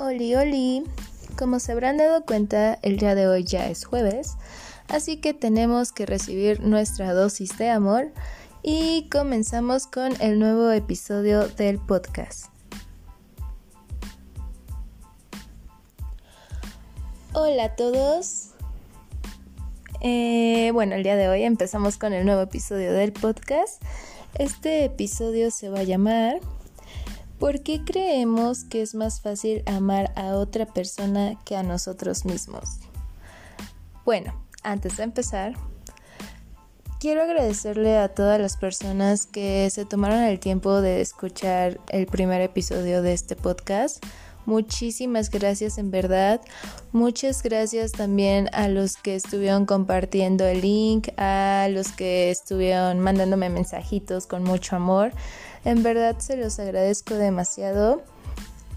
Oli, oli. Como se habrán dado cuenta, el día de hoy ya es jueves, así que tenemos que recibir nuestra dosis de amor y comenzamos con el nuevo episodio del podcast. Hola a todos. Eh, bueno, el día de hoy empezamos con el nuevo episodio del podcast. Este episodio se va a llamar ¿Por qué creemos que es más fácil amar a otra persona que a nosotros mismos? Bueno, antes de empezar, quiero agradecerle a todas las personas que se tomaron el tiempo de escuchar el primer episodio de este podcast. Muchísimas gracias en verdad. Muchas gracias también a los que estuvieron compartiendo el link, a los que estuvieron mandándome mensajitos con mucho amor. En verdad se los agradezco demasiado.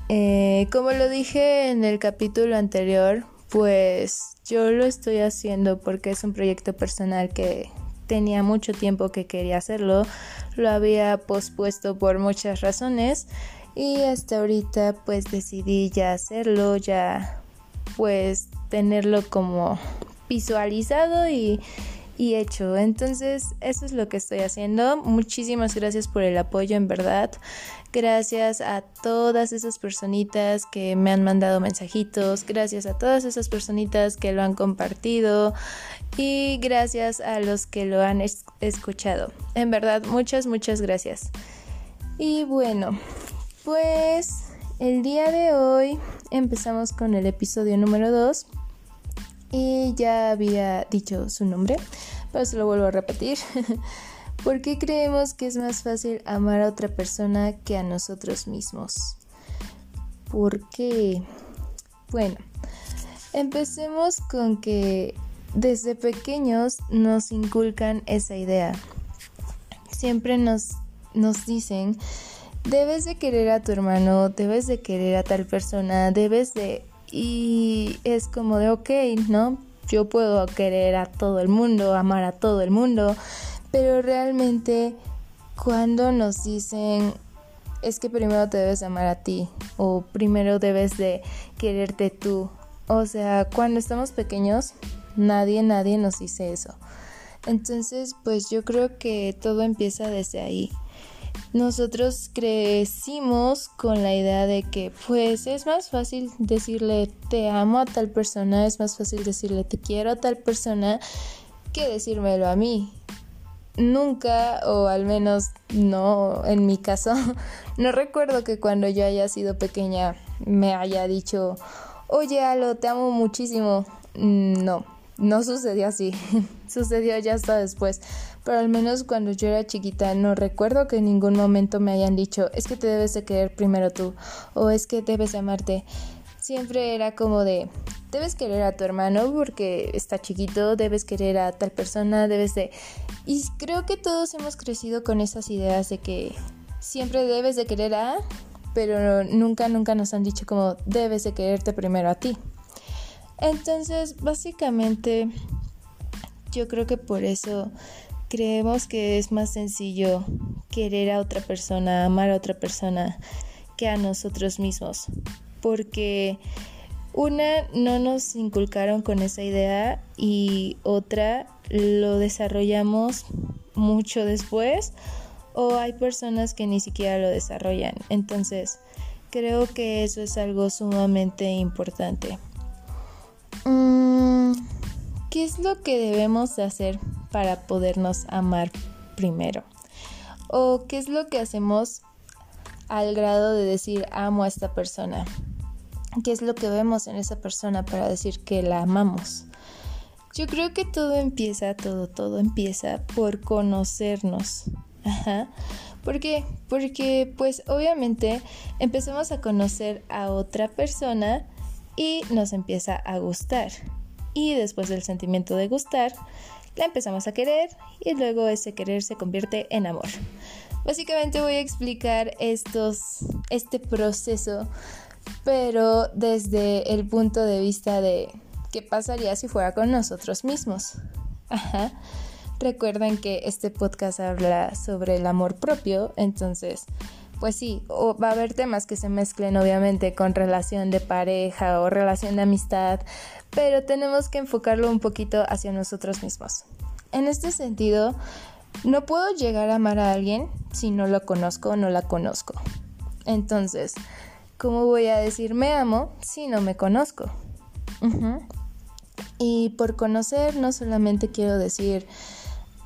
Eh, como lo dije en el capítulo anterior, pues yo lo estoy haciendo porque es un proyecto personal que tenía mucho tiempo que quería hacerlo, lo había pospuesto por muchas razones y hasta ahorita pues decidí ya hacerlo, ya pues tenerlo como visualizado y y hecho. Entonces, eso es lo que estoy haciendo. Muchísimas gracias por el apoyo, en verdad. Gracias a todas esas personitas que me han mandado mensajitos. Gracias a todas esas personitas que lo han compartido. Y gracias a los que lo han escuchado. En verdad, muchas, muchas gracias. Y bueno, pues el día de hoy empezamos con el episodio número 2 y ya había dicho su nombre, pero se lo vuelvo a repetir. ¿Por qué creemos que es más fácil amar a otra persona que a nosotros mismos? ¿Por qué? Bueno, empecemos con que desde pequeños nos inculcan esa idea. Siempre nos, nos dicen, debes de querer a tu hermano, debes de querer a tal persona, debes de y es como de, ok, ¿no? Yo puedo querer a todo el mundo, amar a todo el mundo, pero realmente cuando nos dicen es que primero te debes amar a ti o primero debes de quererte tú. O sea, cuando estamos pequeños, nadie, nadie nos dice eso. Entonces, pues yo creo que todo empieza desde ahí nosotros crecimos con la idea de que pues es más fácil decirle te amo a tal persona, es más fácil decirle te quiero a tal persona que decírmelo a mí. Nunca, o al menos no en mi caso, no recuerdo que cuando yo haya sido pequeña me haya dicho, oye Alo, te amo muchísimo. No, no sucedió así, sucedió ya hasta después pero al menos cuando yo era chiquita no recuerdo que en ningún momento me hayan dicho es que te debes de querer primero tú o es que debes de amarte. Siempre era como de debes querer a tu hermano porque está chiquito, debes querer a tal persona, debes de... Y creo que todos hemos crecido con esas ideas de que siempre debes de querer a, pero nunca, nunca nos han dicho como debes de quererte primero a ti. Entonces, básicamente, yo creo que por eso creemos que es más sencillo querer a otra persona, amar a otra persona que a nosotros mismos. Porque una no nos inculcaron con esa idea y otra lo desarrollamos mucho después o hay personas que ni siquiera lo desarrollan. Entonces, creo que eso es algo sumamente importante. Mm, ¿Qué es lo que debemos de hacer para podernos amar primero? ¿O qué es lo que hacemos al grado de decir amo a esta persona? ¿Qué es lo que vemos en esa persona para decir que la amamos? Yo creo que todo empieza, todo, todo empieza por conocernos. Ajá. ¿Por qué? Porque pues obviamente empezamos a conocer a otra persona y nos empieza a gustar. Y después del sentimiento de gustar, la empezamos a querer y luego ese querer se convierte en amor. Básicamente voy a explicar estos, este proceso, pero desde el punto de vista de qué pasaría si fuera con nosotros mismos. Ajá. Recuerden que este podcast habla sobre el amor propio, entonces pues sí, va a haber temas que se mezclen obviamente con relación de pareja o relación de amistad, pero tenemos que enfocarlo un poquito hacia nosotros mismos. En este sentido, no puedo llegar a amar a alguien si no lo conozco o no la conozco. Entonces, ¿cómo voy a decir me amo si no me conozco? Y por conocer no solamente quiero decir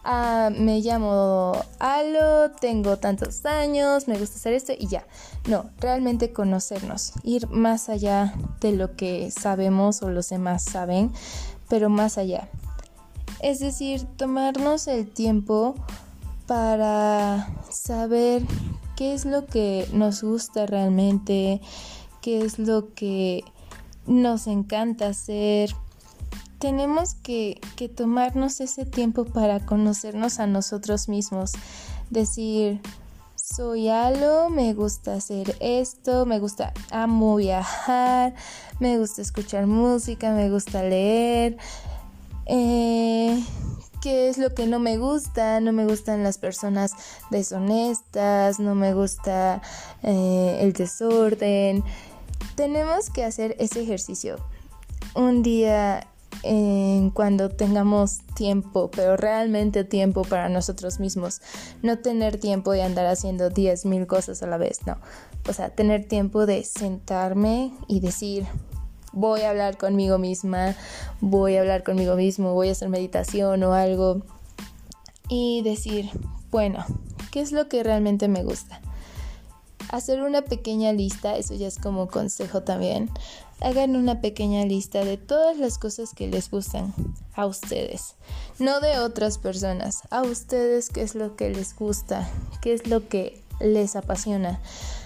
Ah, me llamo Alo, tengo tantos años, me gusta hacer esto y ya. No, realmente conocernos, ir más allá de lo que sabemos o los demás saben, pero más allá. Es decir, tomarnos el tiempo para saber qué es lo que nos gusta realmente, qué es lo que nos encanta hacer, tenemos que, tomarnos ese tiempo para conocernos a nosotros mismos. Decir, soy Alo, me gusta hacer esto, me gusta, amo viajar, me gusta escuchar música, me gusta leer. Eh, ¿Qué es lo que no me gusta? No me gustan las personas deshonestas, no me gusta eh, el desorden. Tenemos que hacer ese ejercicio. Un día cuando tengamos tiempo, pero realmente tiempo para nosotros mismos. No tener tiempo de andar haciendo 10.000 cosas a la vez, no. O sea, tener tiempo de sentarme y decir, voy a hablar conmigo misma, voy a hablar conmigo mismo, voy a hacer meditación o algo. Y decir, bueno, ¿qué es lo que realmente me gusta? Hacer una pequeña lista, eso ya es como consejo también hagan una pequeña lista de todas las cosas que les gustan a ustedes, no de otras personas, a ustedes qué es lo que les gusta, qué es lo que les apasiona.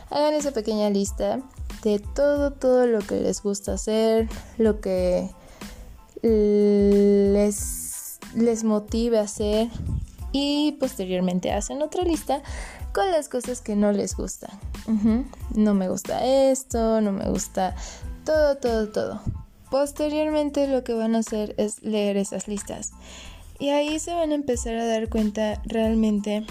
Hagan esa pequeña lista de todo, todo lo que les gusta hacer, lo que les, les motive a hacer y posteriormente hacen otra lista con las cosas que no les gustan. No me gusta esto, no me gusta todo, todo, todo. Posteriormente lo que van a hacer es leer esas listas. Y ahí se van a empezar a dar cuenta realmente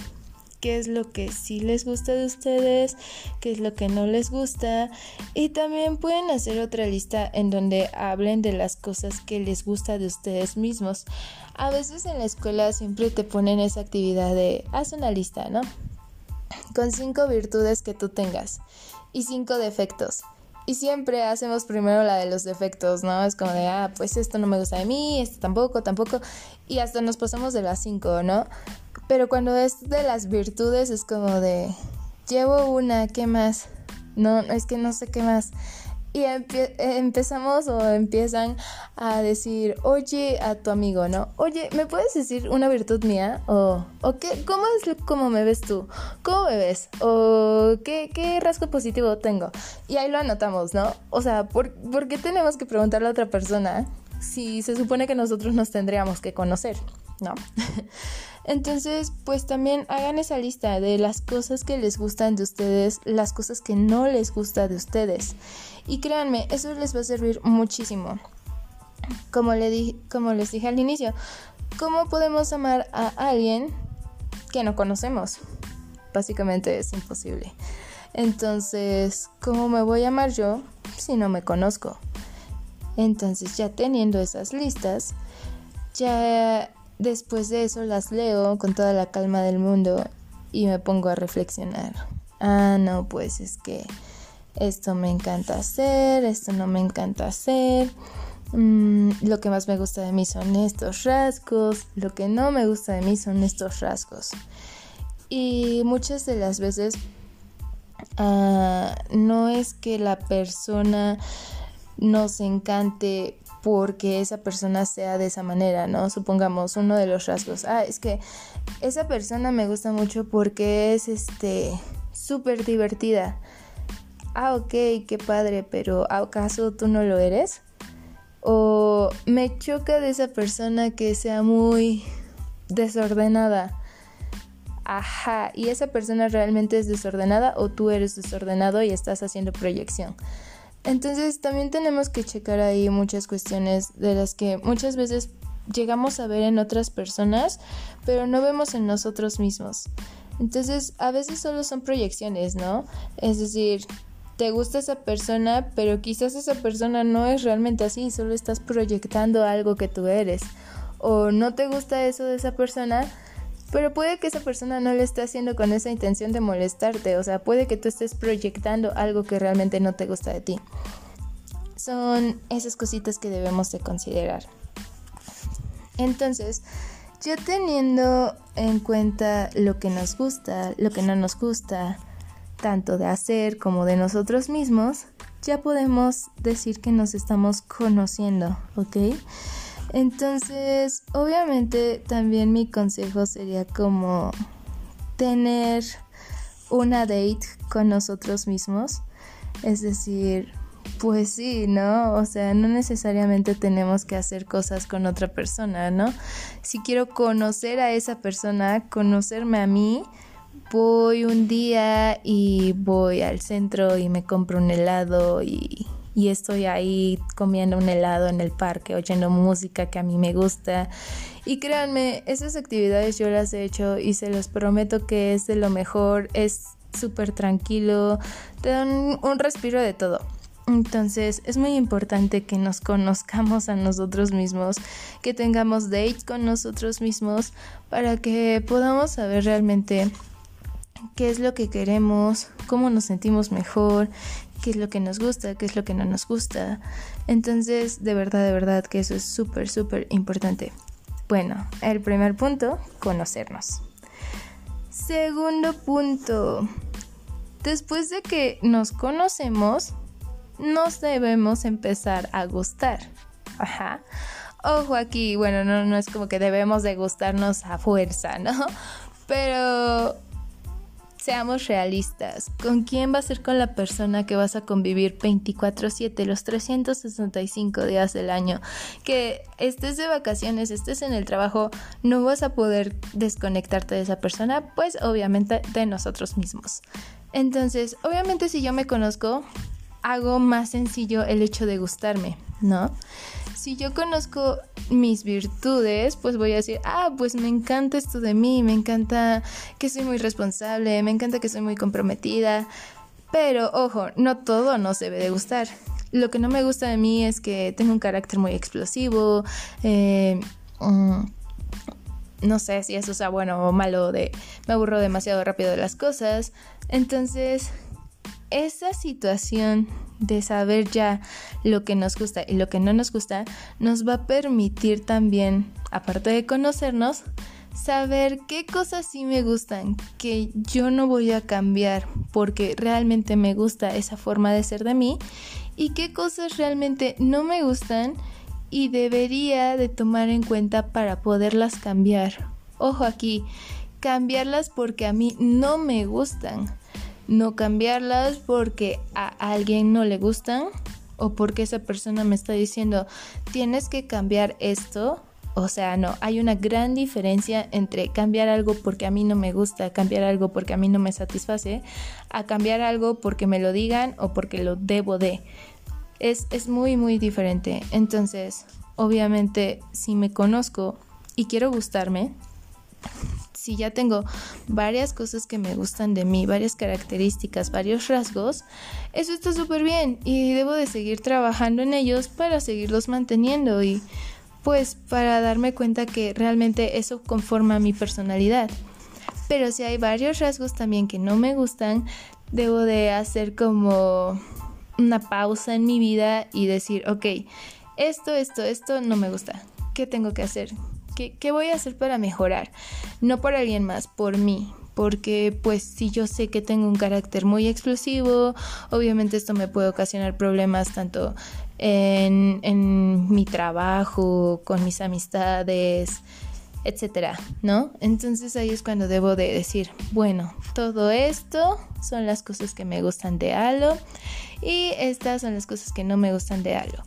qué es lo que sí les gusta de ustedes, qué es lo que no les gusta. Y también pueden hacer otra lista en donde hablen de las cosas que les gusta de ustedes mismos. A veces en la escuela siempre te ponen esa actividad de haz una lista, ¿no? Con cinco virtudes que tú tengas y cinco defectos. Y siempre hacemos primero la de los defectos, ¿no? Es como de, ah, pues esto no me gusta de mí, esto tampoco, tampoco. Y hasta nos pasamos de las cinco, ¿no? Pero cuando es de las virtudes es como de, llevo una, ¿qué más? No, es que no sé qué más y empezamos o empiezan a decir, oye a tu amigo, ¿no? Oye, ¿me puedes decir una virtud mía? O, ¿o qué, ¿cómo es me ves tú? ¿Cómo me ves? ¿O qué, qué rasgo positivo tengo? Y ahí lo anotamos, ¿no? O sea, ¿por, ¿por qué tenemos que preguntarle a otra persona si se supone que nosotros nos tendríamos que conocer, ¿no? Entonces, pues también hagan esa lista de las cosas que les gustan de ustedes, las cosas que no les gusta de ustedes. Y créanme, eso les va a servir muchísimo. Como, le como les dije al inicio, ¿cómo podemos amar a alguien que no conocemos? Básicamente es imposible. Entonces, ¿cómo me voy a amar yo si no me conozco? Entonces, ya teniendo esas listas, ya después de eso las leo con toda la calma del mundo y me pongo a reflexionar. Ah, no, pues es que esto me encanta hacer, esto no me encanta hacer. Mm, lo que más me gusta de mí son estos rasgos, lo que no me gusta de mí son estos rasgos. Y muchas de las veces ah, no es que la persona nos encante porque esa persona sea de esa manera, ¿no? Supongamos uno de los rasgos. Ah, es que esa persona me gusta mucho porque es este súper divertida ah, ok, qué padre, pero ¿acaso tú no lo eres? O me choca de esa persona que sea muy desordenada. Ajá, ¿y esa persona realmente es desordenada o tú eres desordenado y estás haciendo proyección? Entonces también tenemos que checar ahí muchas cuestiones de las que muchas veces llegamos a ver en otras personas, pero no vemos en nosotros mismos. Entonces, a veces solo son proyecciones, ¿no? Es decir, te gusta esa persona, pero quizás esa persona no es realmente así, solo estás proyectando algo que tú eres. O no te gusta eso de esa persona, pero puede que esa persona no lo esté haciendo con esa intención de molestarte, o sea, puede que tú estés proyectando algo que realmente no te gusta de ti. Son esas cositas que debemos de considerar. Entonces, ya teniendo en cuenta lo que nos gusta, lo que no nos gusta, tanto de hacer como de nosotros mismos, ya podemos decir que nos estamos conociendo, ¿ok? Entonces, obviamente también mi consejo sería como tener una date con nosotros mismos. Es decir, pues sí, ¿no? O sea, no necesariamente tenemos que hacer cosas con otra persona, ¿no? Si quiero conocer a esa persona, conocerme a mí, voy un día y voy al centro y me compro un helado y y estoy ahí comiendo un helado en el parque, oyendo música que a mí me gusta. Y créanme, esas actividades yo las he hecho y se los prometo que es de lo mejor, es súper tranquilo, te dan un respiro de todo. Entonces es muy importante que nos conozcamos a nosotros mismos, que tengamos dates con nosotros mismos para que podamos saber realmente qué es lo que queremos, cómo nos sentimos mejor qué es lo que nos gusta, qué es lo que no nos gusta. Entonces, de verdad, de verdad que eso es súper, súper importante. Bueno, el primer punto, conocernos. Segundo punto, después de que nos conocemos, nos debemos empezar a gustar. Ajá. Ojo aquí, bueno, no, no es como que debemos de gustarnos a fuerza, ¿no? Pero Seamos realistas. ¿Con quién va a ser con la persona que vas a convivir 24/7, los 365 días del año? Que estés de vacaciones, estés en el trabajo, no vas a poder desconectarte de esa persona, pues obviamente de nosotros mismos. Entonces, obviamente si yo me conozco, hago más sencillo el hecho de gustarme, ¿no? si yo conozco mis virtudes, pues voy a decir, ah, pues me encanta esto de mí, me encanta que soy muy responsable, me encanta que soy muy comprometida. Pero ojo, no todo nos debe de gustar. Lo que no me gusta de mí es que tengo un carácter muy explosivo. Eh, mm, no sé si eso sea bueno o malo, de me aburro demasiado rápido de las cosas. Entonces, esa situación de saber ya lo que nos gusta y lo que no nos gusta, nos va a permitir también, aparte de conocernos, saber qué cosas sí me gustan, que yo no voy a cambiar porque realmente me gusta esa forma de ser de mí y qué cosas realmente no me gustan y debería de tomar en cuenta para poderlas cambiar. Ojo aquí, cambiarlas porque a mí no me gustan no cambiarlas porque a alguien no le gustan o porque esa persona me está diciendo tienes que cambiar esto. O sea, no, hay una gran diferencia entre cambiar algo porque a mí no me gusta, cambiar algo porque a mí no me satisface, a cambiar algo porque me lo digan o porque lo debo de. Es, es muy, muy diferente. Entonces, obviamente, si me conozco y quiero gustarme, si ya tengo varias cosas que me gustan de mí, varias características, varios rasgos, eso está súper bien y debo de seguir trabajando en ellos para seguirlos manteniendo y pues para darme cuenta que realmente eso conforma mi personalidad. Pero si hay varios rasgos también que no me gustan, debo de hacer como una pausa en mi vida y decir, ok, esto, esto, esto no me gusta. ¿Qué tengo que hacer? ¿Qué, voy a hacer para mejorar? No por alguien más, por mí, porque pues si yo sé que tengo un carácter muy explosivo, obviamente esto me puede ocasionar problemas tanto en, en mi trabajo, con mis amistades, etcétera, ¿no? Entonces ahí es cuando debo de decir, bueno, todo esto son las cosas que me gustan de Halo y estas son las cosas que no me gustan de Halo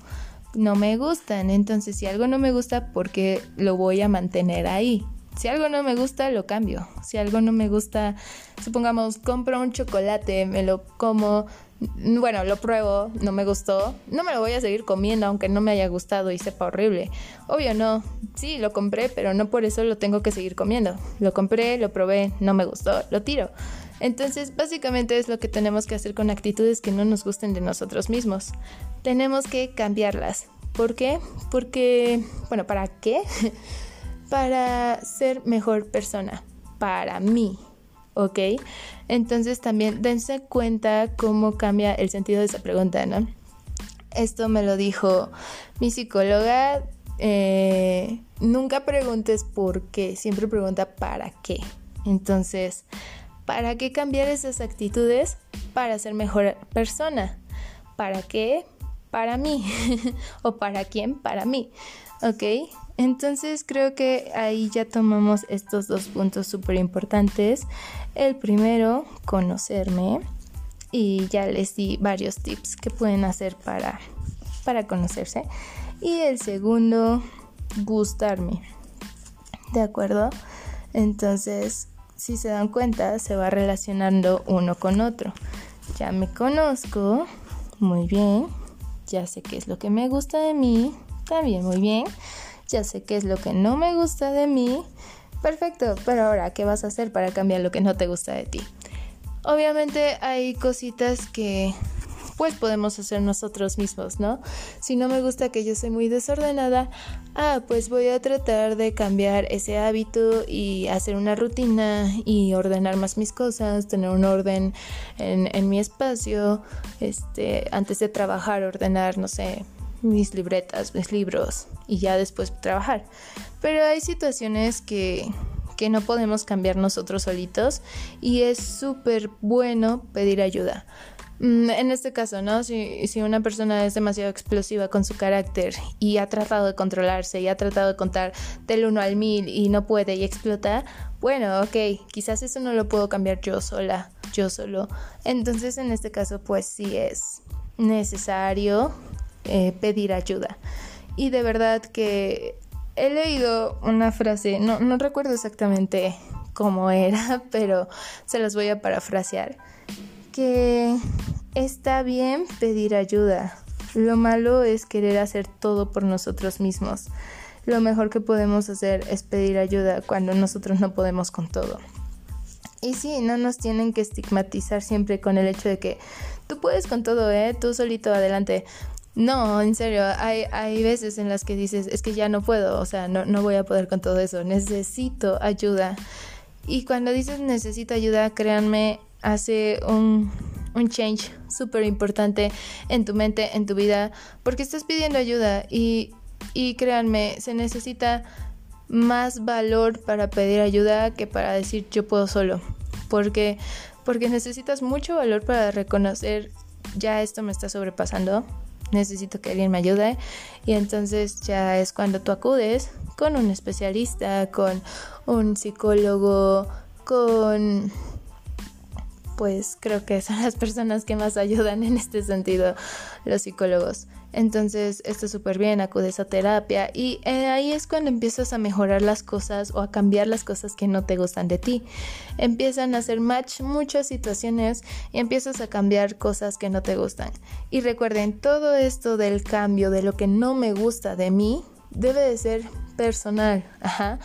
no me gustan. Entonces, si algo no me gusta, ¿por qué lo voy a mantener ahí? Si algo no me gusta, lo cambio. Si algo no me gusta, supongamos, compro un chocolate, me lo como, bueno, lo pruebo, no me gustó, no me lo voy a seguir comiendo aunque no me haya gustado y sepa horrible. Obvio no, sí, lo compré, pero no por eso lo tengo que seguir comiendo. Lo compré, lo probé, no me gustó, lo tiro. Entonces, básicamente es lo que tenemos que hacer con actitudes que no nos gusten de nosotros mismos. Tenemos que cambiarlas. ¿Por qué? Porque, bueno, ¿para qué? para ser mejor persona, para mí, ¿ok? Entonces también dense cuenta cómo cambia el sentido de esa pregunta, ¿no? Esto me lo dijo mi psicóloga. Eh, nunca preguntes por qué, siempre pregunta para qué. Entonces, ¿para qué cambiar esas actitudes? Para ser mejor persona. ¿Para qué? Para mí. ¿O para quién? Para mí. ¿Ok? Entonces creo que ahí ya tomamos estos dos puntos súper importantes. El primero, conocerme. Y ya les di varios tips que pueden hacer para, para conocerse. Y el segundo, gustarme. ¿De acuerdo? Entonces, si se dan cuenta, se va relacionando uno con otro. Ya me conozco muy bien. Ya sé qué es lo que me gusta de mí. También muy bien ya sé qué es lo que no me gusta de mí. Perfecto, pero ahora, ¿qué vas a hacer para cambiar lo que no te gusta de ti? Obviamente hay cositas que pues podemos hacer nosotros mismos, ¿no? Si no me gusta que yo soy muy desordenada, ah, pues voy a tratar de cambiar ese hábito y hacer una rutina y ordenar más mis cosas, tener un orden en, mi espacio, este, antes de trabajar, ordenar, no sé, mis libretas, mis libros y ya después trabajar. Pero hay situaciones que, que no podemos cambiar nosotros solitos y es súper bueno pedir ayuda. Mm, en este caso, ¿no? Si, si, una persona es demasiado explosiva con su carácter y ha tratado de controlarse y ha tratado de contar del 1 al 1000 y no puede y explota, bueno, ok, quizás eso no lo puedo cambiar yo sola, yo solo. Entonces, en este caso, pues sí es necesario eh, pedir ayuda. Y de verdad que he leído una frase, no, no recuerdo exactamente cómo era, pero se los voy a parafrasear, que está bien pedir ayuda. Lo malo es querer hacer todo por nosotros mismos. Lo mejor que podemos hacer es pedir ayuda cuando nosotros no podemos con todo. Y sí, no nos tienen que estigmatizar siempre con el hecho de que tú puedes con todo, ¿eh? Tú solito adelante. No, en serio, hay, hay veces en las que dices, es que ya no puedo, o sea, no, no voy a poder con todo eso, necesito ayuda. Y cuando dices necesito ayuda, créanme, hace un, un change súper importante en tu mente, en tu vida, porque estás pidiendo ayuda y, y créanme, se necesita más valor para pedir ayuda que para decir yo puedo solo, porque, porque necesitas mucho valor para reconocer ya esto me está sobrepasando, necesito que alguien me ayude y entonces ya es cuando tú acudes con un especialista, con un psicólogo, con pues creo que son las personas que más ayudan en este sentido, los psicólogos. Entonces, esto es súper bien, acudes a terapia y eh, ahí es cuando empiezas a mejorar las cosas o a cambiar las cosas que no te gustan de ti. Empiezan a hacer match muchas situaciones y empiezas a cambiar cosas que no te gustan. Y recuerden, todo esto del cambio, de lo que no me gusta de mí, debe de ser personal. Ajá.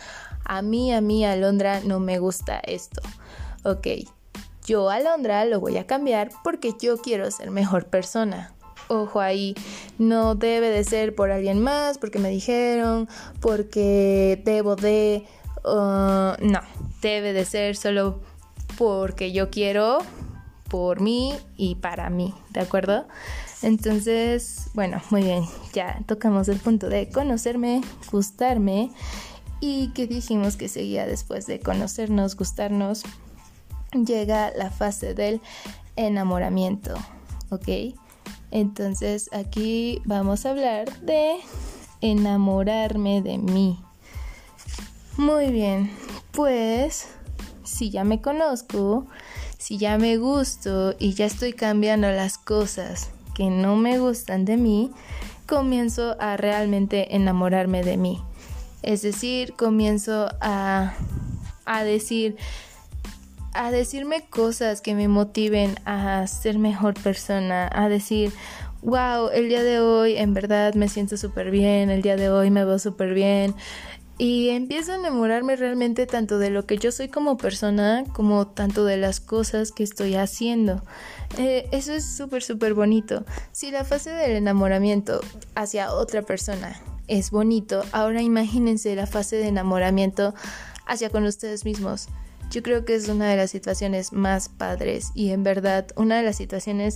A mí, a mí, Alondra, no me gusta esto. Ok, yo, Alondra, lo voy a cambiar porque yo quiero ser mejor persona ojo ahí, no debe de ser por alguien más, porque me dijeron, porque debo de... Uh, no, debe de ser solo porque yo quiero, por mí y para mí, ¿de acuerdo? Entonces, bueno, muy bien, ya tocamos el punto de conocerme, gustarme y que dijimos que seguía después de conocernos, gustarnos, llega la fase del enamoramiento, ¿ok? Entonces aquí vamos a hablar de enamorarme de mí. Muy bien, pues si ya me conozco, si ya me gusto y ya estoy cambiando las cosas que no me gustan de mí, comienzo a realmente enamorarme de mí. Es decir, comienzo a, a decir, a decirme cosas que me motiven a ser mejor persona, a decir, wow, el día de hoy en verdad me siento súper bien, el día de hoy me veo súper bien. Y empiezo a enamorarme realmente tanto de lo que yo soy como persona, como tanto de las cosas que estoy haciendo. Eh, eso es súper, súper bonito. Si la fase del enamoramiento hacia otra persona es bonito, ahora imagínense la fase de enamoramiento hacia con ustedes mismos. Yo creo que es una de las situaciones más padres y en verdad una de las situaciones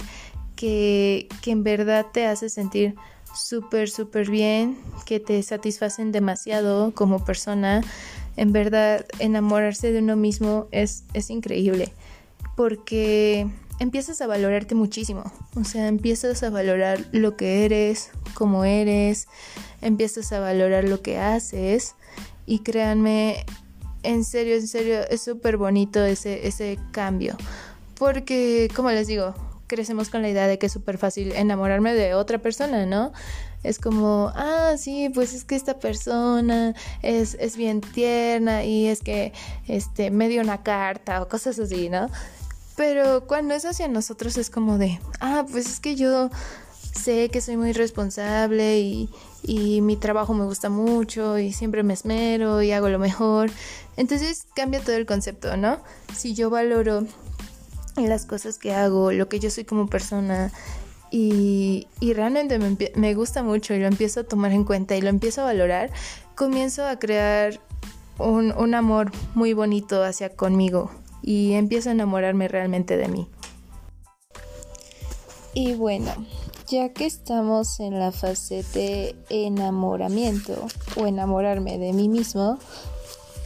que, que en verdad te hace sentir súper, súper bien, que te satisfacen demasiado como persona. En verdad, enamorarse de uno mismo es, es increíble porque empiezas a valorarte muchísimo. O sea, empiezas a valorar lo que eres, cómo eres, empiezas a valorar lo que haces y créanme, en serio, en serio, es súper bonito ese, ese cambio. Porque, como les digo, crecemos con la idea de que es súper fácil enamorarme de otra persona, ¿no? Es como, ah, sí, pues es que esta persona es, es bien tierna y es que este, me dio una carta o cosas así, ¿no? Pero cuando es hacia nosotros es como de, ah, pues es que yo sé que soy muy responsable y, y mi trabajo me gusta mucho y siempre me esmero y hago lo mejor. Entonces cambia todo el concepto, ¿no? Si yo valoro las cosas que hago, lo que yo soy como persona. Y, realmente me, me, gusta mucho y lo empiezo a tomar en cuenta y lo empiezo a valorar, comienzo a crear un, un amor muy bonito hacia conmigo y empiezo a enamorarme realmente de mí. Y bueno, ya que estamos en la fase de enamoramiento o enamorarme de mí mismo,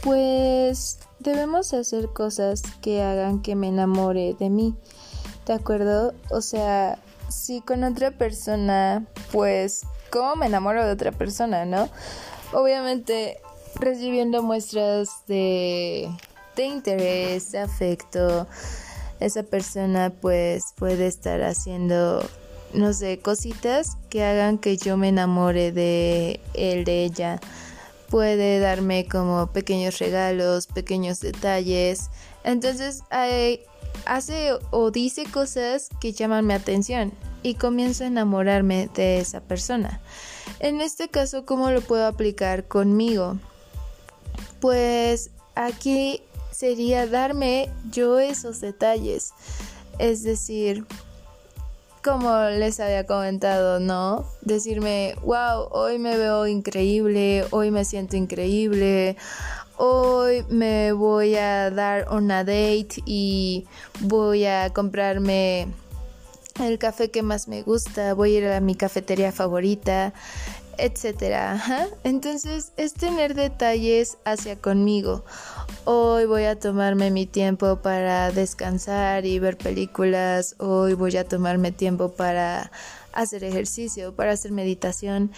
pues debemos hacer cosas que hagan que me enamore de mí. ¿De acuerdo? O sea, si con otra persona, pues, ¿cómo me enamoro de otra persona, no? Obviamente recibiendo muestras de, de interés, de afecto. Esa persona pues puede estar haciendo, no sé, cositas que hagan que yo me enamore de él, de ella puede darme como pequeños regalos, pequeños detalles. Entonces hace o dice cosas que llaman mi atención y comienzo a enamorarme de esa persona. En este caso, ¿cómo lo puedo aplicar conmigo? Pues aquí sería darme yo esos detalles. Es decir, como les había comentado, ¿no? Decirme, wow, hoy me veo increíble, hoy me siento increíble, hoy me voy a dar una date y voy a comprarme el café que más me gusta, voy a ir a mi cafetería favorita, etcétera. Entonces es tener detalles hacia conmigo. Hoy voy a tomarme mi tiempo para descansar y ver películas. Hoy voy a tomarme tiempo para hacer ejercicio, para hacer meditación.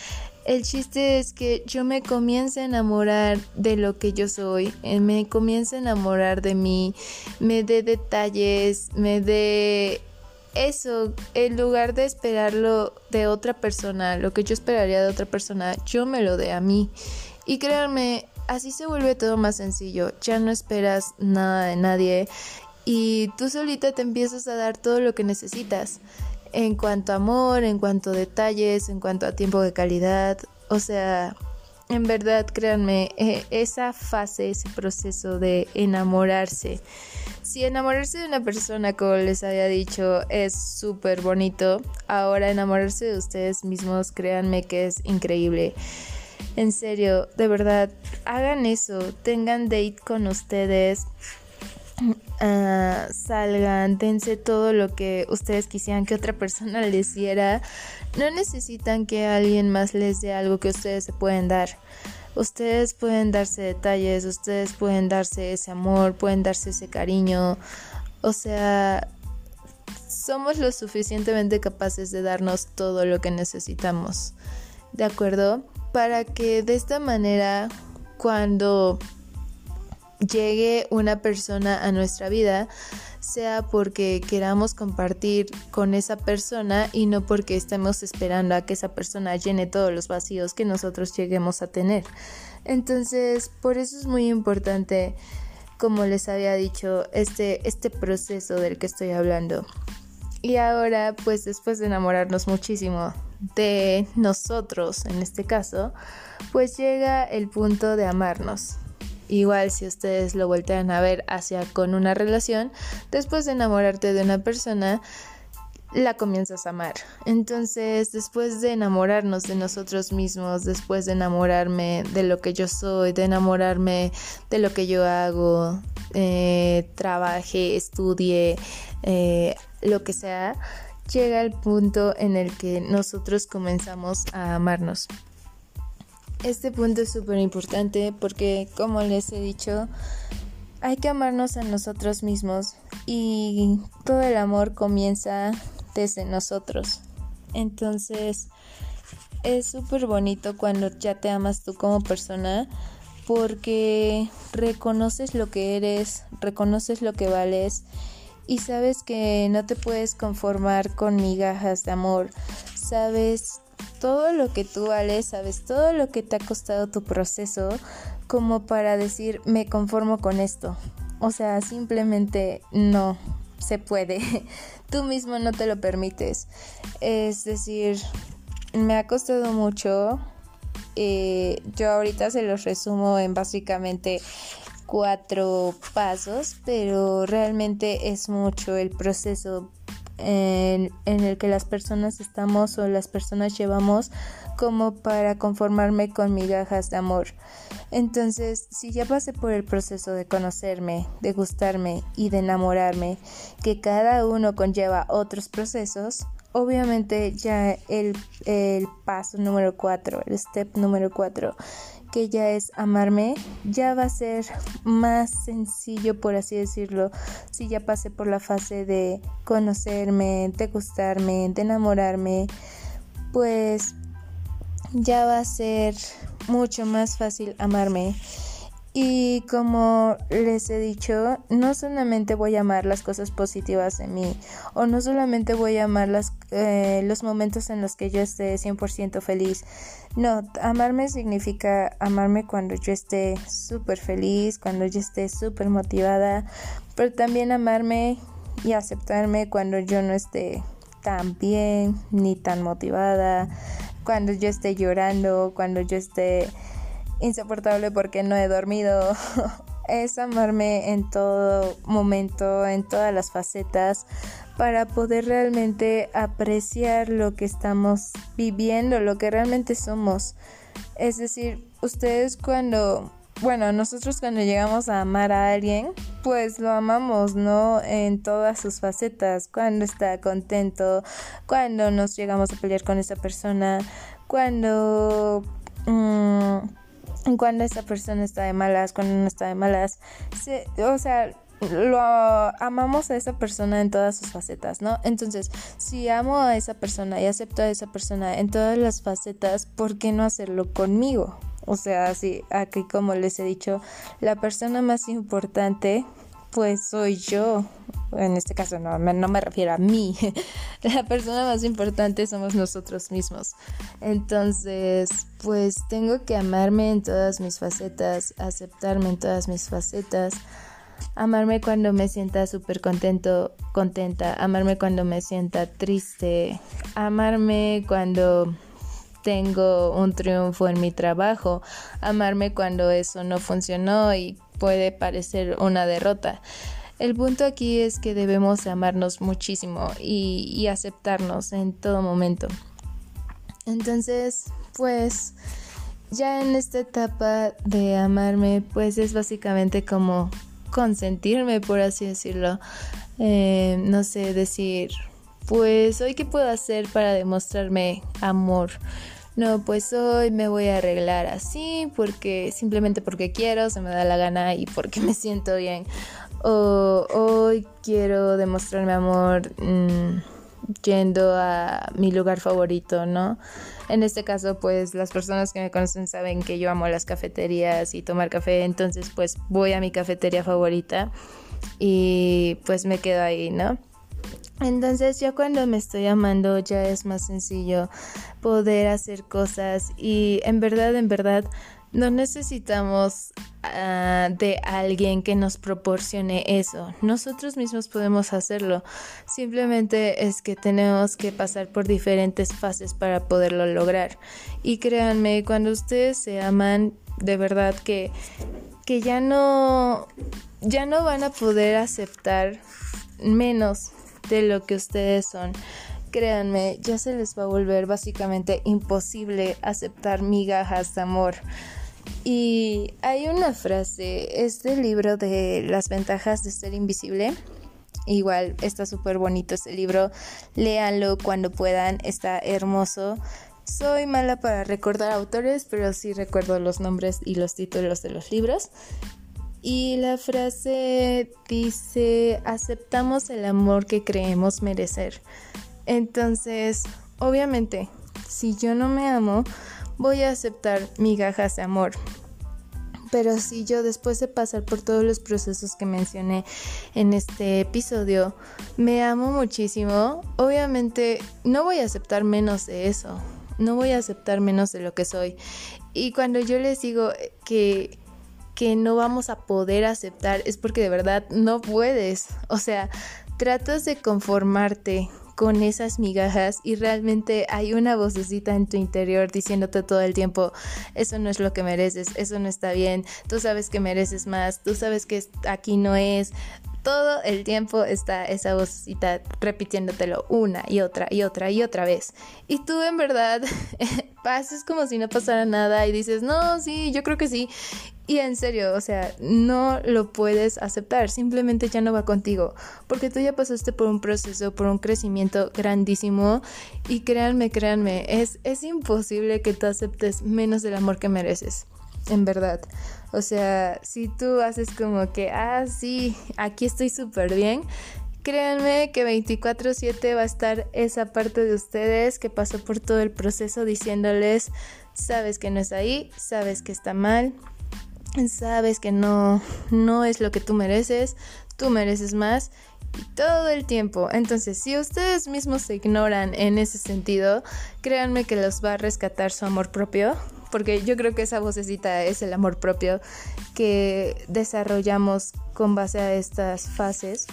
El chiste es que yo me comience a enamorar de lo que yo soy, eh, me comience a enamorar de mí, me dé detalles, me dé eso, en lugar de esperarlo de otra persona, lo que yo esperaría de otra persona, yo me lo dé a mí. Y créanme, así se vuelve todo más sencillo. Ya no esperas nada de nadie y tú solita te empiezas a dar todo lo que necesitas. En cuanto a amor, en cuanto a detalles, en cuanto a tiempo de calidad. O sea, en verdad, créanme, eh, esa fase, ese proceso de enamorarse si enamorarse de una persona, como les había dicho, es súper bonito, ahora enamorarse de ustedes mismos, créanme que es increíble. En serio, de verdad, hagan eso, tengan date con ustedes, ah, salgan, dense todo lo que ustedes quisieran que otra persona les diera. No necesitan que alguien más les dé algo que ustedes se pueden dar. Ustedes pueden darse detalles, ustedes pueden darse ese amor, pueden darse ese cariño. O sea, somos lo suficientemente capaces de darnos todo lo que necesitamos. ¿De acuerdo? Para que de esta manera, cuando llegue una persona a nuestra vida, sea porque queramos compartir con esa persona y no porque estemos esperando a que esa persona llene todos los vacíos que nosotros lleguemos a tener. Entonces, por eso es muy importante como les había dicho, este, este proceso del que estoy hablando. Y ahora, pues después de enamorarnos muchísimo de nosotros, en este caso, pues llega el punto de amarnos. Igual si ustedes lo voltean a ver hacia con una relación, después de enamorarte de una persona, la comienzas a amar. Entonces, después de enamorarnos de nosotros mismos, después de enamorarme de lo que yo soy, de enamorarme de lo que yo hago, eh, trabaje, estudie, eh, lo que sea, llega el punto en el que nosotros comenzamos a amarnos. Este punto es súper importante porque, como les he dicho, hay que amarnos a nosotros mismos y todo el amor comienza desde nosotros. Entonces, es súper bonito cuando ya te amas tú como persona porque reconoces lo que eres, reconoces lo que vales y sabes que no te puedes conformar con migajas de amor. Sabes todo lo que tú vales, sabes todo lo que te ha costado tu proceso como para decir me conformo con esto. O sea, simplemente no se puede. tú mismo no te lo permites. Es decir, me ha costado mucho. Eh, yo ahorita se los resumo en básicamente cuatro pasos, pero realmente es mucho el proceso en, el que las personas estamos o las personas llevamos como para conformarme con migajas de amor. Entonces, si ya pasé por el proceso de conocerme, de gustarme y de enamorarme, que cada uno conlleva otros procesos, obviamente ya el, el paso número cuatro, el step número cuatro, que ya es amarme, ya va a ser más sencillo, por así decirlo, si ya pasé por la fase de conocerme, de gustarme, de enamorarme, pues ya va a ser mucho más fácil amarme. Y como les he dicho, no solamente voy a amar las cosas positivas de mí, o no solamente voy a amar las, eh, los momentos en los que yo esté 100% feliz. No, amarme significa amarme cuando yo esté súper feliz, cuando yo esté súper motivada, pero también amarme y aceptarme cuando yo no esté tan bien ni tan motivada, cuando yo esté llorando, cuando yo esté insoportable porque no he dormido. es amarme en todo momento, en todas las facetas, para poder realmente apreciar lo que estamos viviendo, lo que realmente somos. Es decir, ustedes cuando, bueno, nosotros cuando llegamos a amar a alguien, pues lo amamos, ¿no? En todas sus facetas, cuando está contento, cuando nos llegamos a pelear con esa persona, cuando... Mm, cuando esa persona está de malas, cuando no está de malas. o sea, lo amamos a esa persona en todas sus facetas, ¿no? Entonces, si amo a esa persona y acepto a esa persona en todas las facetas, ¿por qué no hacerlo conmigo? O sea, sí, aquí como les he dicho, la persona más importante pues soy yo. En este caso no, no me refiero a mí. La persona más importante somos nosotros mismos. Entonces, pues tengo que amarme en todas mis facetas, aceptarme en todas mis facetas, amarme cuando me sienta súper contento, contenta, amarme cuando me sienta triste, amarme cuando tengo un triunfo en mi trabajo, amarme cuando eso no funcionó y puede parecer una derrota. El punto aquí es que debemos amarnos muchísimo y, aceptarnos en todo momento. Entonces, pues ya en esta etapa de amarme, pues es básicamente como consentirme, por así decirlo. Eh, no sé, decir, pues hoy qué puedo hacer para demostrarme amor. No, pues hoy me voy a arreglar así porque simplemente porque quiero, se me da la gana y porque me siento bien. O hoy quiero demostrarme amor mm, yendo a mi lugar favorito, ¿no? En este caso, pues las personas que me conocen saben que yo amo las cafeterías y tomar café, entonces pues voy a mi cafetería favorita y pues me quedo ahí, ¿no? Entonces ya cuando me estoy amando ya es más sencillo poder hacer cosas y en verdad, en verdad No necesitamos ah, de alguien que nos proporcione eso. Nosotros mismos podemos hacerlo. Simplemente es que tenemos que pasar por diferentes fases para poderlo lograr. Y créanme, cuando ustedes se aman, de verdad que, que ya no ya no van a poder aceptar menos de lo que ustedes son. Créanme, ya se les va a volver básicamente imposible aceptar migajas de amor. Y hay una frase, este libro de las ventajas de ser invisible. Igual está súper bonito este libro, léanlo cuando puedan, está hermoso. Soy mala para recordar autores, pero sí recuerdo los nombres y los títulos de los libros. Y la frase dice, aceptamos el amor que creemos merecer. Entonces, obviamente, si yo no me amo, voy a aceptar migajas de amor. Pero si yo después de pasar por todos los procesos que mencioné en este episodio, me amo muchísimo, obviamente no voy a aceptar menos de eso. No voy a aceptar menos de lo que soy. Y cuando yo les digo que que no vamos a poder aceptar es porque de verdad no puedes. O sea, tratas de conformarte con esas migajas y realmente hay una vocecita en tu interior diciéndote todo el tiempo, eso no es lo que mereces, eso no está bien, tú sabes que mereces más, tú sabes que aquí no es, todo el tiempo está esa vocecita repitiéndotelo una y otra y otra y otra vez. Y tú en verdad pases como si no pasara nada y dices, no, sí, yo creo que sí. Y en serio, o sea, no lo puedes aceptar, simplemente ya no va contigo, porque tú ya pasaste por un proceso, por un crecimiento grandísimo y créanme, créanme, es, es imposible que tú aceptes menos del amor que mereces, en verdad. O sea, si tú haces como que, ah, sí, aquí estoy súper bien, Créanme que 24/7 va a estar esa parte de ustedes que pasó por todo el proceso diciéndoles, sabes que no es ahí, sabes que está mal, sabes que no, no es lo que tú mereces, tú mereces más todo el tiempo. Entonces, si ustedes mismos se ignoran en ese sentido, créanme que los va a rescatar su amor propio, porque yo creo que esa vocecita es el amor propio que desarrollamos con base a estas fases.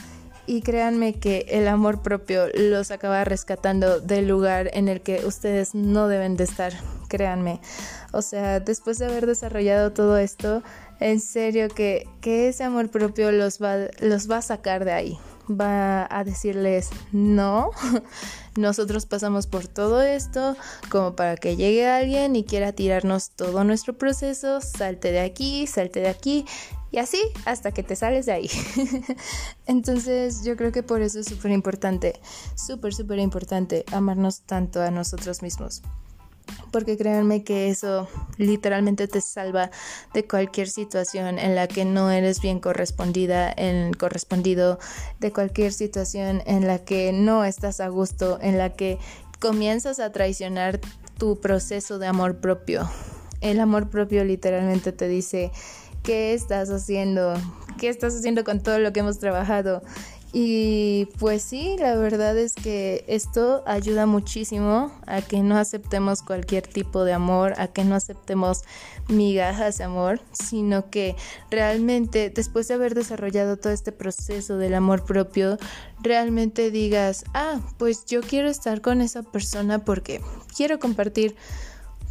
Y créanme que el amor propio los acaba rescatando del lugar en el que ustedes no deben de estar, créanme. O sea, después de haber desarrollado todo esto, en serio que, ese amor propio los va, los va a sacar de ahí. Va a decirles, no, nosotros pasamos por todo esto como para que llegue alguien y quiera tirarnos todo nuestro proceso, salte de aquí, salte de aquí y así hasta que te sales de ahí. Entonces yo creo que por eso es súper importante, súper, súper importante amarnos tanto a nosotros mismos porque créanme que eso literalmente te salva de cualquier situación en la que no eres bien correspondida, en correspondido, de cualquier situación en la que no estás a gusto, en la que comienzas a traicionar tu proceso de amor propio. El amor propio literalmente te dice, ¿qué estás haciendo? ¿Qué estás haciendo con todo lo que hemos trabajado? Y pues sí, la verdad es que esto ayuda muchísimo a que no aceptemos cualquier tipo de amor, a que no aceptemos migajas de amor, sino que realmente después de haber desarrollado todo este proceso del amor propio, realmente digas, ah, pues yo quiero estar con esa persona porque quiero compartir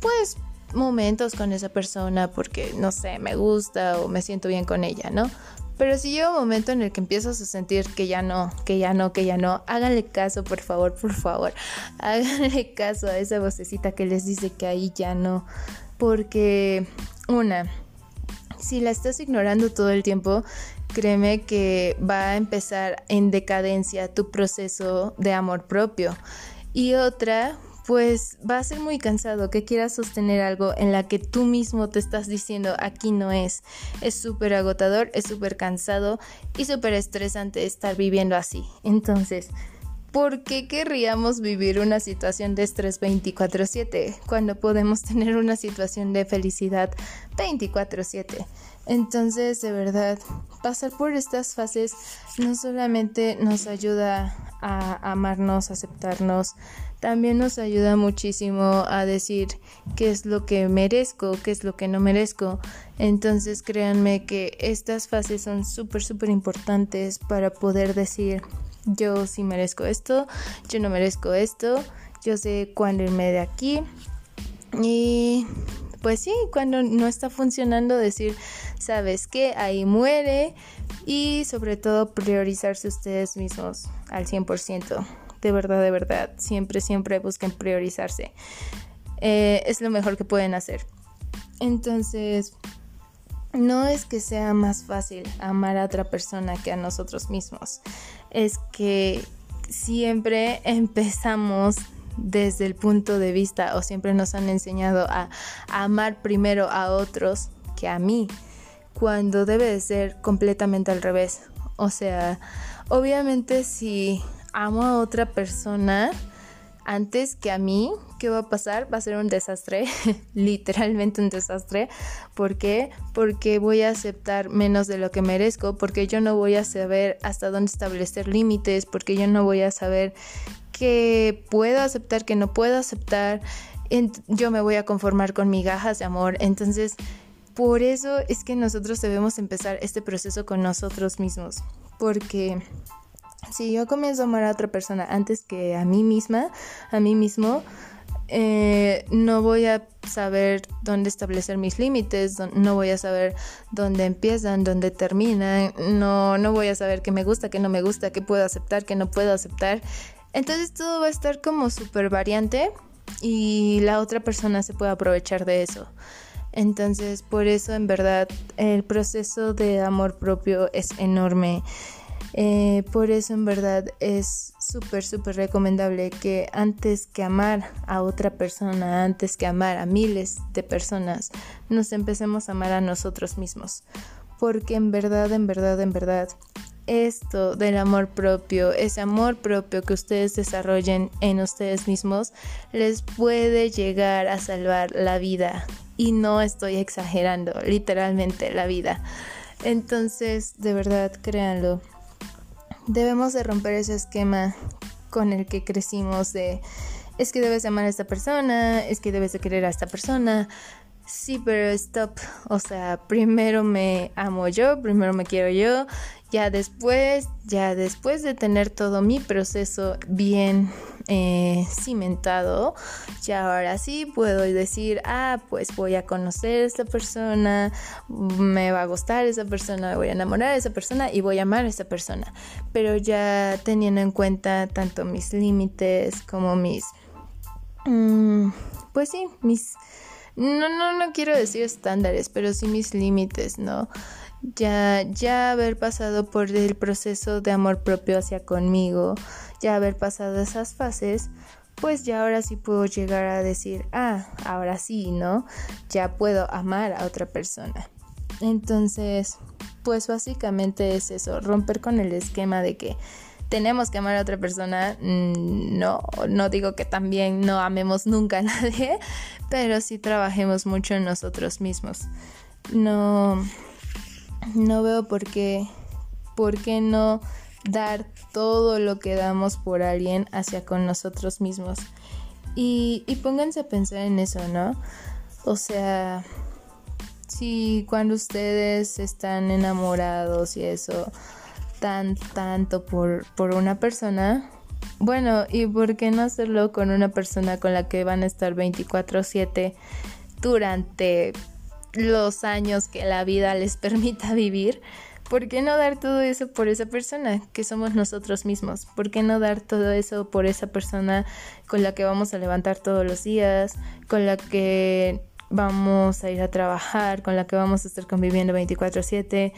pues momentos con esa persona porque no sé, me gusta o me siento bien con ella, ¿no? Pero si llega un momento en el que empiezas a sentir que ya no, que ya no, que ya no, háganle caso, por favor, por favor. Háganle caso a esa vocecita que les dice que ahí ya no. Porque, una, si la estás ignorando todo el tiempo, créeme que va a empezar en decadencia tu proceso de amor propio. Y otra, pues va a ser muy cansado que quieras sostener algo en la que tú mismo te estás diciendo aquí no es. Es súper agotador, es súper cansado y súper estresante estar viviendo así. Entonces, ¿por qué querríamos vivir una situación de estrés 24/7 cuando podemos tener una situación de felicidad 24/7? Entonces, de verdad, pasar por estas fases no solamente nos ayuda a amarnos, aceptarnos, también nos ayuda muchísimo a decir qué es lo que merezco, qué es lo que no merezco. Entonces créanme que estas fases son súper, súper importantes para poder decir yo sí merezco esto, yo no merezco esto, yo sé cuándo irme de aquí. Y pues sí, cuando no está funcionando decir, sabes qué, ahí muere y sobre todo priorizarse ustedes mismos al 100% de verdad, de verdad, siempre, siempre busquen priorizarse. Eh, es lo mejor que pueden hacer. Entonces, no es que sea más fácil amar a otra persona que a nosotros mismos. Es que siempre empezamos desde el punto de vista o siempre nos han enseñado a, a amar primero a otros que a mí, cuando debe de ser completamente al revés. O sea, obviamente si amo a otra persona antes que a mí, ¿qué va a pasar? Va a ser un desastre, literalmente un desastre. ¿Por qué? Porque voy a aceptar menos de lo que merezco, porque yo no voy a saber hasta dónde establecer límites, porque yo no voy a saber qué puedo aceptar, qué no puedo aceptar. Yo me voy a conformar con migajas de amor. Entonces, por eso es que nosotros debemos empezar este proceso con nosotros mismos, porque si yo comienzo a amar a otra persona antes que a mí misma, a mí mismo, eh, no voy a saber dónde establecer mis límites, no voy a saber dónde empiezan, dónde terminan, no, no voy a saber qué me gusta, qué no me gusta, qué puedo aceptar, qué no puedo aceptar. Entonces todo va a estar como súper variante y la otra persona se puede aprovechar de eso. Entonces por eso en verdad el proceso de amor propio es enorme. Eh, por eso en verdad es súper, súper recomendable que antes que amar a otra persona, antes que amar a miles de personas, nos empecemos a amar a nosotros mismos. Porque en verdad, en verdad, en verdad, esto del amor propio, ese amor propio que ustedes desarrollen en ustedes mismos, les puede llegar a salvar la vida. Y no estoy exagerando, literalmente la vida. Entonces, de verdad, créanlo debemos de romper ese esquema con el que crecimos de es que debes amar a esta persona, es que debes de querer a esta persona. Sí, pero stop. O sea, primero me amo yo, primero me quiero yo, ya después, ya después de tener todo mi proceso bien eh, cimentado, ya ahora sí puedo decir, ah, pues voy a conocer a esta persona, me va a gustar esa persona, me voy a enamorar de esa persona y voy a amar a esa persona. Pero ya teniendo en cuenta tanto mis límites como mis... Mm, pues sí, mis... No, no, no quiero decir estándares, pero sí mis límites, ¿no? Ya, ya haber pasado por el proceso de amor propio hacia conmigo, ya haber pasado esas fases, pues ya ahora sí puedo llegar a decir, ah, ahora sí, ¿no? Ya puedo amar a otra persona. Entonces, pues básicamente es eso, romper con el esquema de que tenemos que amar a otra persona. Mm, no, no digo que también no amemos nunca a nadie, pero sí trabajemos mucho en nosotros mismos. No, no veo por qué, por qué no dar todo lo que damos por alguien hacia con nosotros mismos. Y, y pónganse a pensar en eso, ¿no? O sea, si cuando ustedes están enamorados y eso, tan tanto por, por una persona, bueno, ¿y por qué no hacerlo con una persona con la que van a estar 24/7 durante los años que la vida les permita vivir, ¿por qué no dar todo eso por esa persona que somos nosotros mismos? ¿Por qué no dar todo eso por esa persona con la que vamos a levantar todos los días, con la que vamos a ir a trabajar, con la que vamos a estar conviviendo 24/7,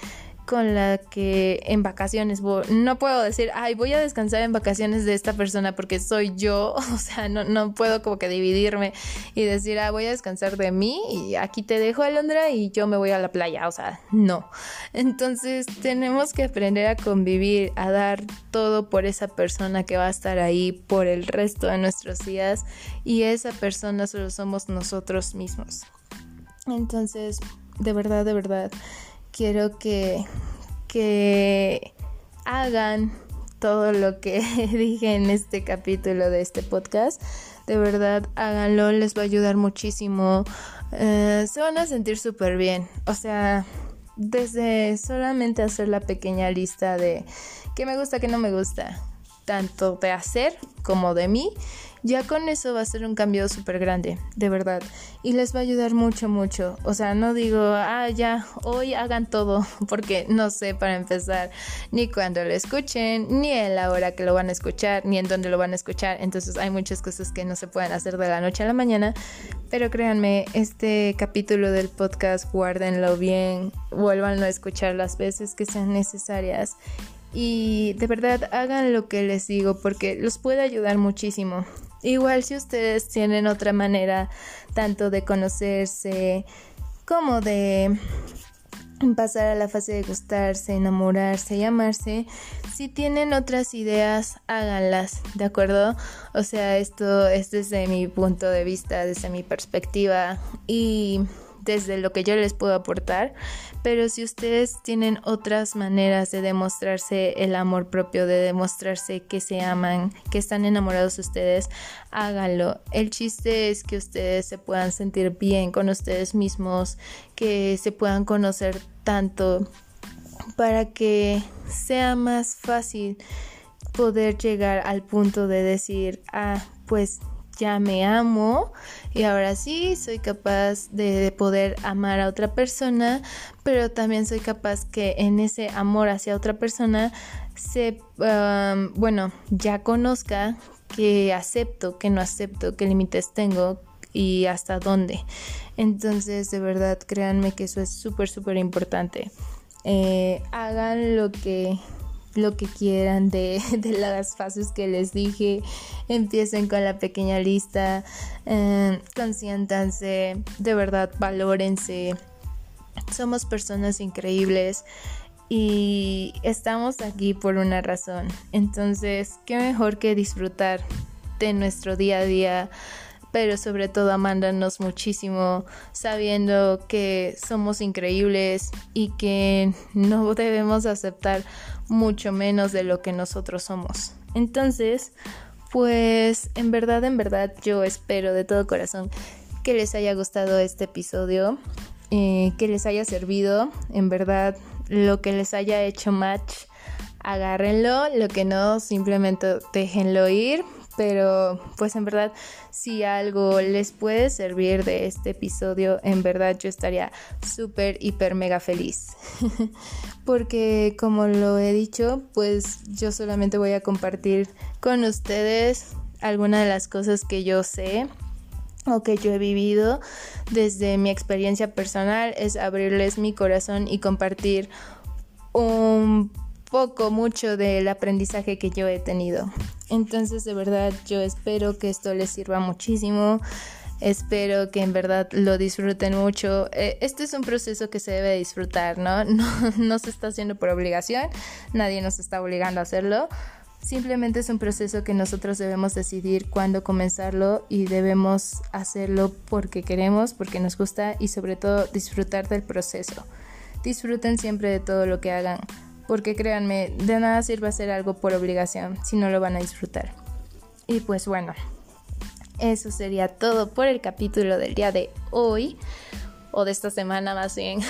con la que en vacaciones no puedo decir, ay, voy a descansar en vacaciones de esta persona porque soy yo, o sea, no, no puedo como que dividirme y decir, ah, voy a descansar de mí y aquí te dejo Alondra y yo me voy a la playa, o sea, no. Entonces tenemos que aprender a convivir, a dar todo por esa persona que va a estar ahí por el resto de nuestros días y esa persona solo somos nosotros mismos. Entonces, de verdad, de verdad quiero que, que hagan todo lo que dije en este capítulo de este podcast. De verdad, háganlo, les va a ayudar muchísimo. Eh, se van a sentir súper bien. O sea, desde solamente hacer la pequeña lista de qué me gusta, qué no me gusta, tanto de hacer como de mí ya con eso va a ser un cambio súper grande, de verdad. Y les va a ayudar mucho, mucho. O sea, no digo, ah, ya, hoy hagan todo, porque no sé para empezar ni cuando lo escuchen, ni en la hora que lo van a escuchar, ni en dónde lo van a escuchar. Entonces hay muchas cosas que no se pueden hacer de la noche a la mañana. Pero créanme, este capítulo del podcast, guárdenlo bien, vuélvanlo a escuchar las veces que sean necesarias y de verdad hagan lo que les digo porque los puede ayudar muchísimo. Igual si ustedes tienen otra manera tanto de conocerse como de pasar a la fase de gustarse, enamorarse y amarse, si tienen otras ideas, háganlas, ¿de acuerdo? O sea, esto es desde mi punto de vista, desde mi perspectiva y desde lo que yo les puedo aportar, pero si ustedes tienen otras maneras de demostrarse el amor propio, de demostrarse que se aman, que están enamorados de ustedes, háganlo. El chiste es que ustedes se puedan sentir bien con ustedes mismos, que se puedan conocer tanto para que sea más fácil poder llegar al punto de decir, ah, pues ya me amo y ahora sí soy capaz de poder amar a otra persona, pero también soy capaz que en ese amor hacia otra persona se, bueno, ya conozca que acepto, que no acepto, qué límites tengo y hasta dónde. Entonces, de verdad, créanme que eso es súper, súper importante. Eh, hagan lo que lo que quieran de, las fases que les dije. Empiecen con la pequeña lista. Eh, consiéntanse. De verdad, valórense. Somos personas increíbles y estamos aquí por una razón. Entonces, qué mejor que disfrutar de nuestro día a día pero sobre todo amándonos muchísimo, sabiendo que somos increíbles y que no debemos aceptar mucho menos de lo que nosotros somos. Entonces, pues en verdad, en verdad, yo espero de todo corazón que les haya gustado este episodio, eh, que les haya servido, en verdad, lo que les haya hecho match, agárrenlo, lo que no, simplemente déjenlo ir pero pues en verdad si algo les puede servir de este episodio, en verdad yo estaría súper, hiper, mega feliz. Porque como lo he dicho, pues yo solamente voy a compartir con ustedes algunas de las cosas que yo sé o que yo he vivido desde mi experiencia personal, es abrirles mi corazón y compartir un poco, mucho del aprendizaje que yo he tenido. Entonces, de verdad, yo espero que esto les sirva muchísimo. Espero que en verdad lo disfruten mucho. Eh, este es un proceso que se debe disfrutar, ¿no? ¿no? No se está haciendo por obligación, nadie nos está obligando a hacerlo. Simplemente es un proceso que nosotros debemos decidir cuándo comenzarlo y debemos hacerlo porque queremos, porque nos gusta y sobre todo disfrutar del proceso. Disfruten siempre de todo lo que hagan porque créanme, de nada sirve hacer algo por obligación si no lo van a disfrutar. Y pues bueno, eso sería todo por el capítulo del día de hoy, o de esta semana más bien.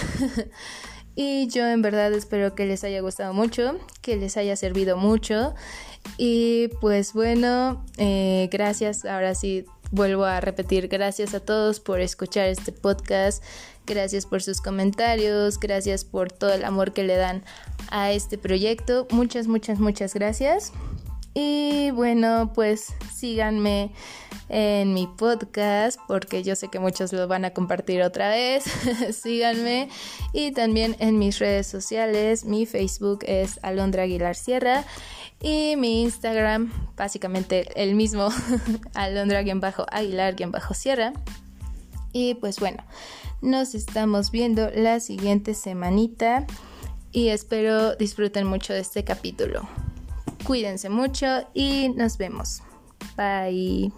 y yo en verdad espero que les haya gustado mucho, que les haya servido mucho. Y pues bueno, eh, gracias. Ahora sí, vuelvo a repetir, gracias a todos por escuchar este podcast. Gracias por sus comentarios, gracias por todo el amor que le dan a este proyecto. Muchas, muchas, muchas gracias. Y bueno, pues síganme en mi podcast porque yo sé que muchos lo van a compartir otra vez. síganme y también en mis redes sociales. Mi Facebook es Alondra Aguilar Sierra y mi Instagram, básicamente el mismo, Alondra-Aguilar-Sierra. Y pues bueno, nos estamos viendo la siguiente semanita y espero disfruten mucho de este capítulo. Cuídense mucho y nos vemos. Bye.